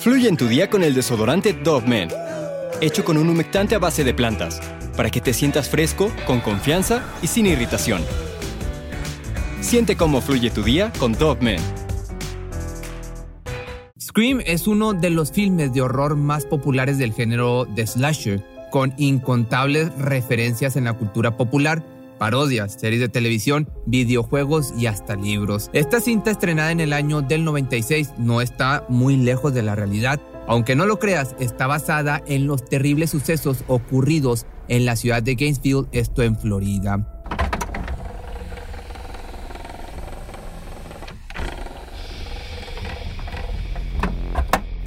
Fluye en tu día con el desodorante Dove Men, hecho con un humectante a base de plantas, para que te sientas fresco, con confianza y sin irritación. Siente cómo fluye tu día con Dove Men. Scream es uno de los filmes de horror más populares del género de slasher, con incontables referencias en la cultura popular parodias, series de televisión, videojuegos y hasta libros. Esta cinta estrenada en el año del 96 no está muy lejos de la realidad. Aunque no lo creas, está basada en los terribles sucesos ocurridos en la ciudad de Gainesville, esto en Florida.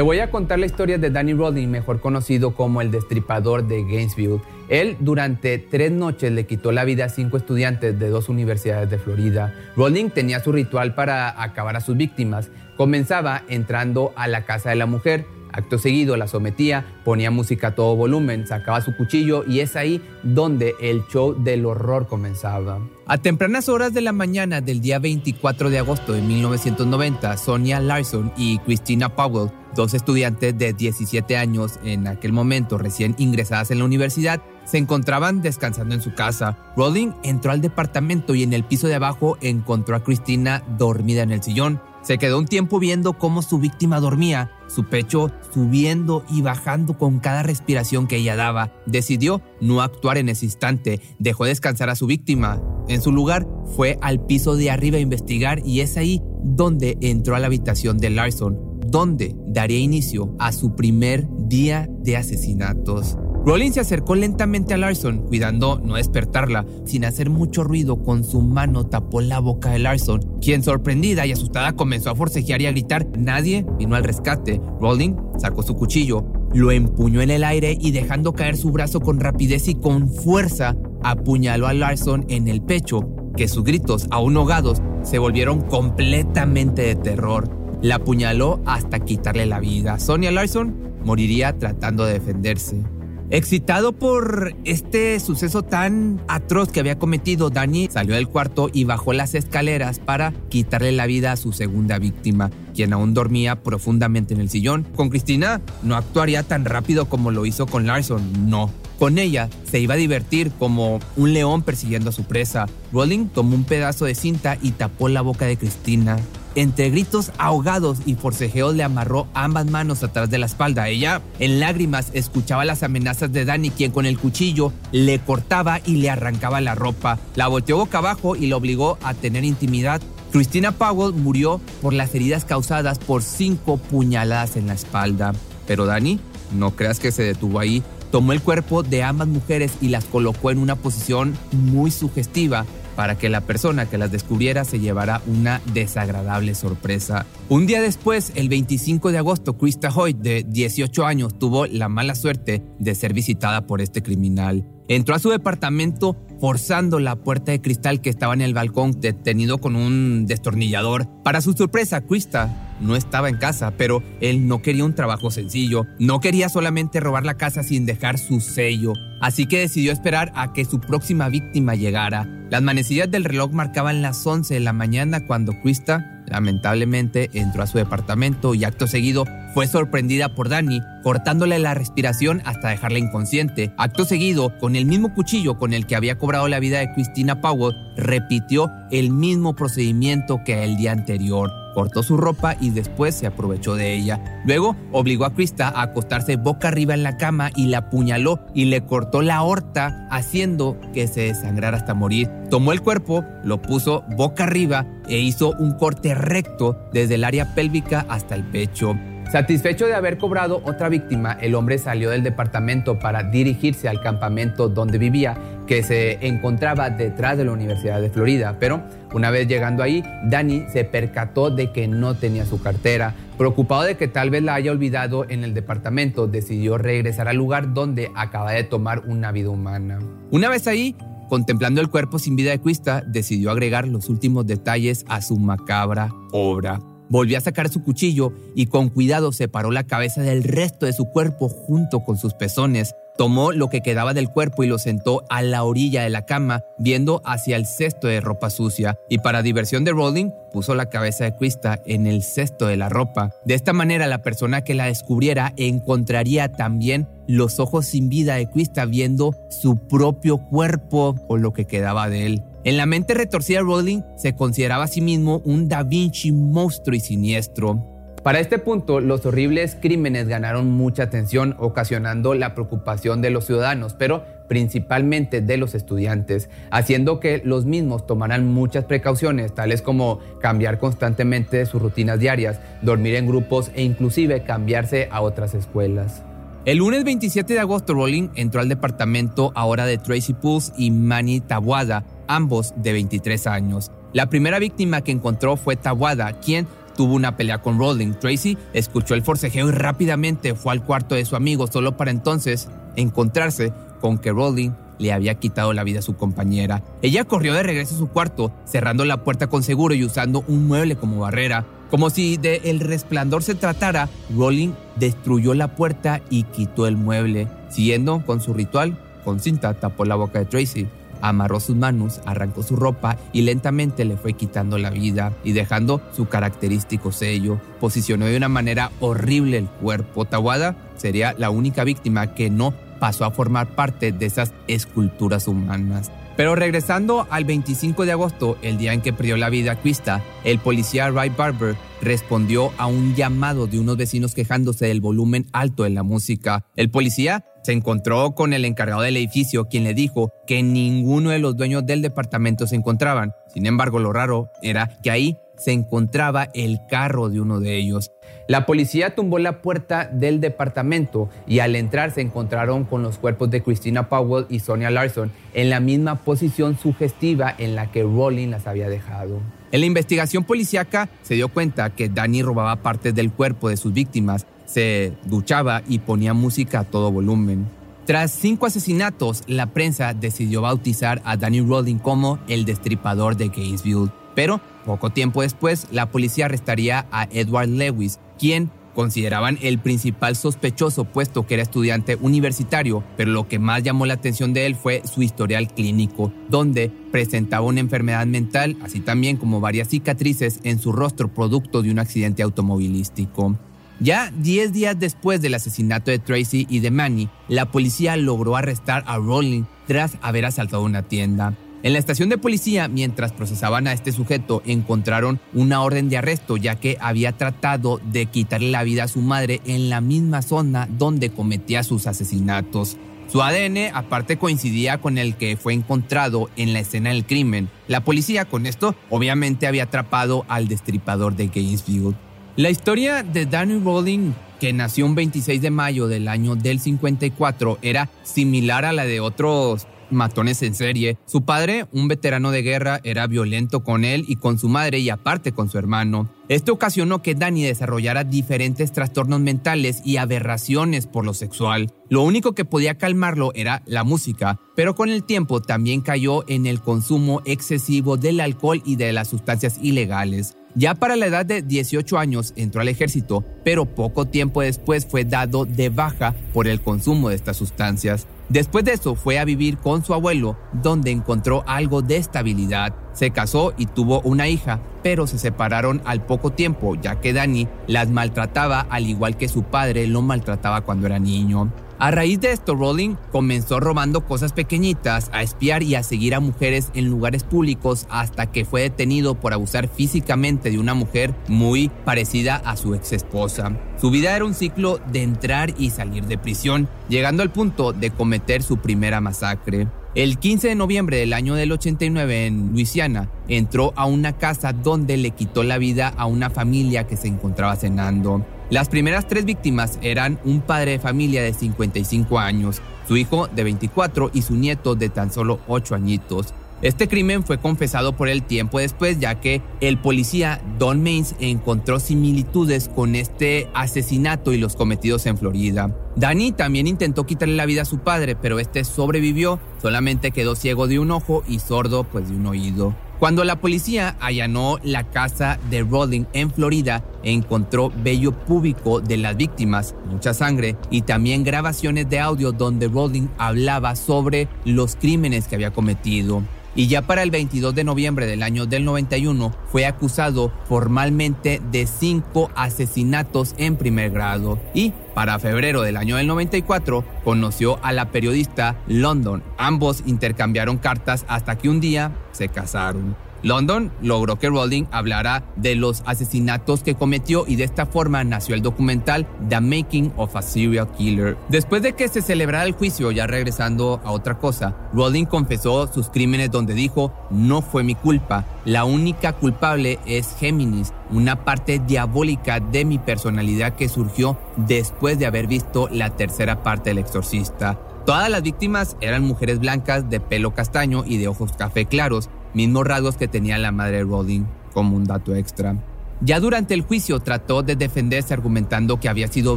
Te voy a contar la historia de Danny Rodney, mejor conocido como el destripador de Gainesville. Él durante tres noches le quitó la vida a cinco estudiantes de dos universidades de Florida. Rodney tenía su ritual para acabar a sus víctimas. Comenzaba entrando a la casa de la mujer, Acto seguido la sometía, ponía música a todo volumen, sacaba su cuchillo y es ahí donde el show del horror comenzaba. A tempranas horas de la mañana del día 24 de agosto de 1990, Sonia Larson y Christina Powell, dos estudiantes de 17 años en aquel momento recién ingresadas en la universidad, se encontraban descansando en su casa. Rowling entró al departamento y en el piso de abajo encontró a Christina dormida en el sillón. Se quedó un tiempo viendo cómo su víctima dormía, su pecho subiendo y bajando con cada respiración que ella daba. Decidió no actuar en ese instante, dejó descansar a su víctima. En su lugar, fue al piso de arriba a investigar y es ahí donde entró a la habitación de Larson, donde daría inicio a su primer día de asesinatos. Rowling se acercó lentamente a Larson, cuidando no despertarla. Sin hacer mucho ruido, con su mano tapó la boca de Larson, quien sorprendida y asustada comenzó a forcejear y a gritar. Nadie vino al rescate. Rowling sacó su cuchillo, lo empuñó en el aire y dejando caer su brazo con rapidez y con fuerza, apuñaló a Larson en el pecho, que sus gritos, aún ahogados, se volvieron completamente de terror. La apuñaló hasta quitarle la vida. Sonia Larson moriría tratando de defenderse. Excitado por este suceso tan atroz que había cometido, Danny salió del cuarto y bajó las escaleras para quitarle la vida a su segunda víctima, quien aún dormía profundamente en el sillón. Con Cristina no actuaría tan rápido como lo hizo con Larson, no. Con ella se iba a divertir como un león persiguiendo a su presa. Rowling tomó un pedazo de cinta y tapó la boca de Cristina. Entre gritos ahogados y forcejeos le amarró ambas manos atrás de la espalda. Ella, en lágrimas, escuchaba las amenazas de Danny, quien con el cuchillo le cortaba y le arrancaba la ropa. La volteó boca abajo y la obligó a tener intimidad. Christina Powell murió por las heridas causadas por cinco puñaladas en la espalda. Pero Danny, no creas que se detuvo ahí. Tomó el cuerpo de ambas mujeres y las colocó en una posición muy sugestiva para que la persona que las descubriera se llevara una desagradable sorpresa. Un día después, el 25 de agosto, Krista Hoyt, de 18 años, tuvo la mala suerte de ser visitada por este criminal. Entró a su departamento forzando la puerta de cristal que estaba en el balcón detenido con un destornillador. Para su sorpresa, Krista no estaba en casa, pero él no quería un trabajo sencillo, no quería solamente robar la casa sin dejar su sello, así que decidió esperar a que su próxima víctima llegara. Las manecillas del reloj marcaban las 11 de la mañana cuando Krista lamentablemente entró a su departamento y acto seguido fue sorprendida por Danny, cortándole la respiración hasta dejarla inconsciente. Acto seguido, con el mismo cuchillo con el que había cobrado la vida de Christina Powell, repitió el mismo procedimiento que el día anterior cortó su ropa y después se aprovechó de ella. Luego obligó a Krista a acostarse boca arriba en la cama y la apuñaló y le cortó la aorta haciendo que se desangrara hasta morir. Tomó el cuerpo, lo puso boca arriba e hizo un corte recto desde el área pélvica hasta el pecho. Satisfecho de haber cobrado otra víctima, el hombre salió del departamento para dirigirse al campamento donde vivía, que se encontraba detrás de la Universidad de Florida. Pero una vez llegando ahí, Danny se percató de que no tenía su cartera. Preocupado de que tal vez la haya olvidado en el departamento, decidió regresar al lugar donde acaba de tomar una vida humana. Una vez ahí, contemplando el cuerpo sin vida de Quista, decidió agregar los últimos detalles a su macabra obra. Volvió a sacar su cuchillo y con cuidado separó la cabeza del resto de su cuerpo junto con sus pezones. Tomó lo que quedaba del cuerpo y lo sentó a la orilla de la cama, viendo hacia el cesto de ropa sucia. Y para diversión de Rowling, puso la cabeza de Krista en el cesto de la ropa. De esta manera, la persona que la descubriera encontraría también los ojos sin vida de Krista viendo su propio cuerpo o lo que quedaba de él. En la mente retorcida de Rowling se consideraba a sí mismo un Da Vinci monstruo y siniestro. Para este punto, los horribles crímenes ganaron mucha atención, ocasionando la preocupación de los ciudadanos, pero principalmente de los estudiantes, haciendo que los mismos tomaran muchas precauciones, tales como cambiar constantemente sus rutinas diarias, dormir en grupos e inclusive cambiarse a otras escuelas. El lunes 27 de agosto, Rowling entró al departamento ahora de Tracy Pulse y Manny Tawada, ambos de 23 años. La primera víctima que encontró fue Tawada, quien tuvo una pelea con Rowling. Tracy escuchó el forcejeo y rápidamente fue al cuarto de su amigo, solo para entonces encontrarse con que Rowling le había quitado la vida a su compañera. Ella corrió de regreso a su cuarto, cerrando la puerta con seguro y usando un mueble como barrera. Como si de el resplandor se tratara, Rowling destruyó la puerta y quitó el mueble. Siguiendo con su ritual, con cinta tapó la boca de Tracy amarró sus manos, arrancó su ropa y lentamente le fue quitando la vida y dejando su característico sello. Posicionó de una manera horrible el cuerpo. Tawada sería la única víctima que no pasó a formar parte de esas esculturas humanas. Pero regresando al 25 de agosto, el día en que perdió la vida Krista, el policía Ray Barber respondió a un llamado de unos vecinos quejándose del volumen alto de la música. El policía se encontró con el encargado del edificio, quien le dijo que ninguno de los dueños del departamento se encontraban. Sin embargo, lo raro era que ahí se encontraba el carro de uno de ellos. La policía tumbó la puerta del departamento y al entrar se encontraron con los cuerpos de Christina Powell y Sonia Larson en la misma posición sugestiva en la que Rowling las había dejado. En la investigación policíaca se dio cuenta que Danny robaba partes del cuerpo de sus víctimas se duchaba y ponía música a todo volumen. Tras cinco asesinatos, la prensa decidió bautizar a Danny Rowling como el destripador de Gainesville. Pero poco tiempo después, la policía arrestaría a Edward Lewis, quien consideraban el principal sospechoso puesto que era estudiante universitario, pero lo que más llamó la atención de él fue su historial clínico, donde presentaba una enfermedad mental, así también como varias cicatrices en su rostro producto de un accidente automovilístico. Ya 10 días después del asesinato de Tracy y de Manny, la policía logró arrestar a Rowling tras haber asaltado una tienda. En la estación de policía, mientras procesaban a este sujeto, encontraron una orden de arresto ya que había tratado de quitarle la vida a su madre en la misma zona donde cometía sus asesinatos. Su ADN aparte coincidía con el que fue encontrado en la escena del crimen. La policía con esto obviamente había atrapado al destripador de Gainesville. La historia de Danny Rowling, que nació un 26 de mayo del año del 54, era similar a la de otros matones en serie. Su padre, un veterano de guerra, era violento con él y con su madre y aparte con su hermano. Esto ocasionó que Danny desarrollara diferentes trastornos mentales y aberraciones por lo sexual. Lo único que podía calmarlo era la música, pero con el tiempo también cayó en el consumo excesivo del alcohol y de las sustancias ilegales. Ya para la edad de 18 años entró al ejército, pero poco tiempo después fue dado de baja por el consumo de estas sustancias. Después de eso fue a vivir con su abuelo, donde encontró algo de estabilidad. Se casó y tuvo una hija, pero se separaron al poco tiempo, ya que Danny las maltrataba al igual que su padre lo maltrataba cuando era niño. A raíz de esto, Rowling comenzó robando cosas pequeñitas, a espiar y a seguir a mujeres en lugares públicos hasta que fue detenido por abusar físicamente de una mujer muy parecida a su ex esposa. Su vida era un ciclo de entrar y salir de prisión, llegando al punto de cometer su primera masacre. El 15 de noviembre del año del 89 en Luisiana, entró a una casa donde le quitó la vida a una familia que se encontraba cenando. Las primeras tres víctimas eran un padre de familia de 55 años, su hijo de 24 y su nieto de tan solo 8 añitos. Este crimen fue confesado por él tiempo después, ya que el policía Don Mains encontró similitudes con este asesinato y los cometidos en Florida. Danny también intentó quitarle la vida a su padre, pero este sobrevivió, solamente quedó ciego de un ojo y sordo pues de un oído. Cuando la policía allanó la casa de Rowling en Florida, encontró vello púbico de las víctimas, mucha sangre y también grabaciones de audio donde Rowling hablaba sobre los crímenes que había cometido y ya para el 22 de noviembre del año del 91 fue acusado formalmente de cinco asesinatos en primer grado y para febrero del año del 94 conoció a la periodista London. Ambos intercambiaron cartas hasta que un día se casaron. London logró que Rowling hablara de los asesinatos que cometió y de esta forma nació el documental The Making of a Serial Killer. Después de que se celebrara el juicio, ya regresando a otra cosa, Rowling confesó sus crímenes donde dijo, no fue mi culpa, la única culpable es Géminis, una parte diabólica de mi personalidad que surgió después de haber visto la tercera parte del exorcista. Todas las víctimas eran mujeres blancas de pelo castaño y de ojos café claros, mismos rasgos que tenía la madre Rowling, como un dato extra. Ya durante el juicio trató de defenderse argumentando que había sido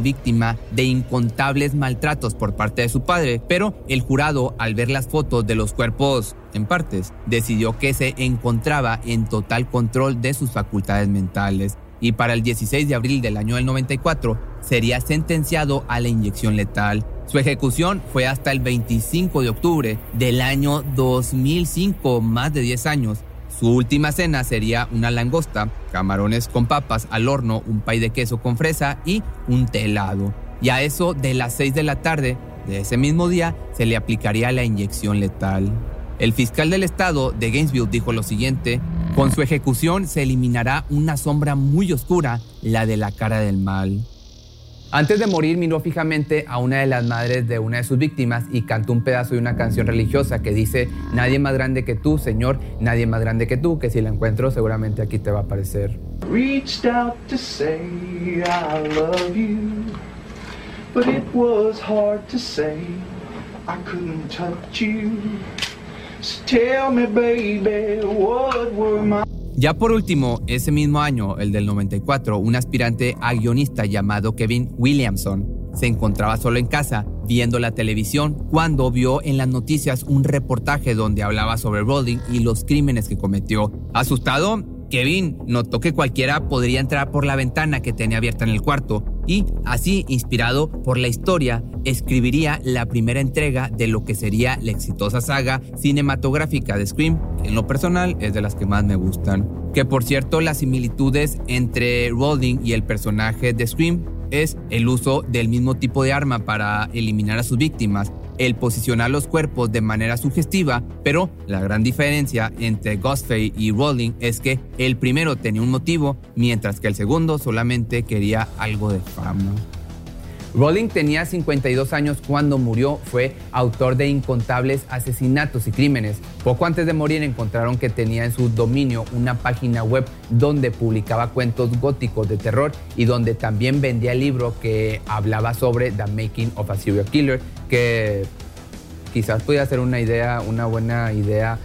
víctima de incontables maltratos por parte de su padre, pero el jurado, al ver las fotos de los cuerpos en partes, decidió que se encontraba en total control de sus facultades mentales y para el 16 de abril del año del 94 sería sentenciado a la inyección letal. Su ejecución fue hasta el 25 de octubre del año 2005, más de 10 años. Su última cena sería una langosta, camarones con papas al horno, un pay de queso con fresa y un té helado. Y a eso de las 6 de la tarde de ese mismo día se le aplicaría la inyección letal. El fiscal del estado de Gainesville dijo lo siguiente, con su ejecución se eliminará una sombra muy oscura, la de la cara del mal. Antes de morir miró fijamente a una de las madres de una de sus víctimas y cantó un pedazo de una canción religiosa que dice, nadie más grande que tú, Señor, nadie más grande que tú, que si la encuentro seguramente aquí te va a aparecer. Reached out to say I love you, but it was hard to say I couldn't touch you. tell me baby, what were my ya por último, ese mismo año, el del 94, un aspirante a guionista llamado Kevin Williamson se encontraba solo en casa viendo la televisión cuando vio en las noticias un reportaje donde hablaba sobre Rowling y los crímenes que cometió. Asustado, Kevin notó que cualquiera podría entrar por la ventana que tenía abierta en el cuarto y, así inspirado por la historia, escribiría la primera entrega de lo que sería la exitosa saga cinematográfica de Scream, en lo personal es de las que más me gustan. Que por cierto, las similitudes entre Rowling y el personaje de Scream es el uso del mismo tipo de arma para eliminar a sus víctimas, el posicionar los cuerpos de manera sugestiva, pero la gran diferencia entre Ghostface y Rowling es que el primero tenía un motivo, mientras que el segundo solamente quería algo de fama. Rowling tenía 52 años cuando murió, fue autor de incontables asesinatos y crímenes. Poco antes de morir encontraron que tenía en su dominio una página web donde publicaba cuentos góticos de terror y donde también vendía el libro que hablaba sobre The Making of a Serial Killer, que quizás podía ser una idea, una buena idea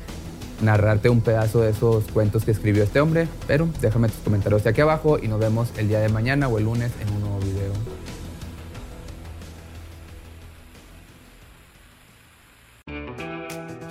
narrarte un pedazo de esos cuentos que escribió este hombre, pero déjame tus comentarios aquí abajo y nos vemos el día de mañana o el lunes en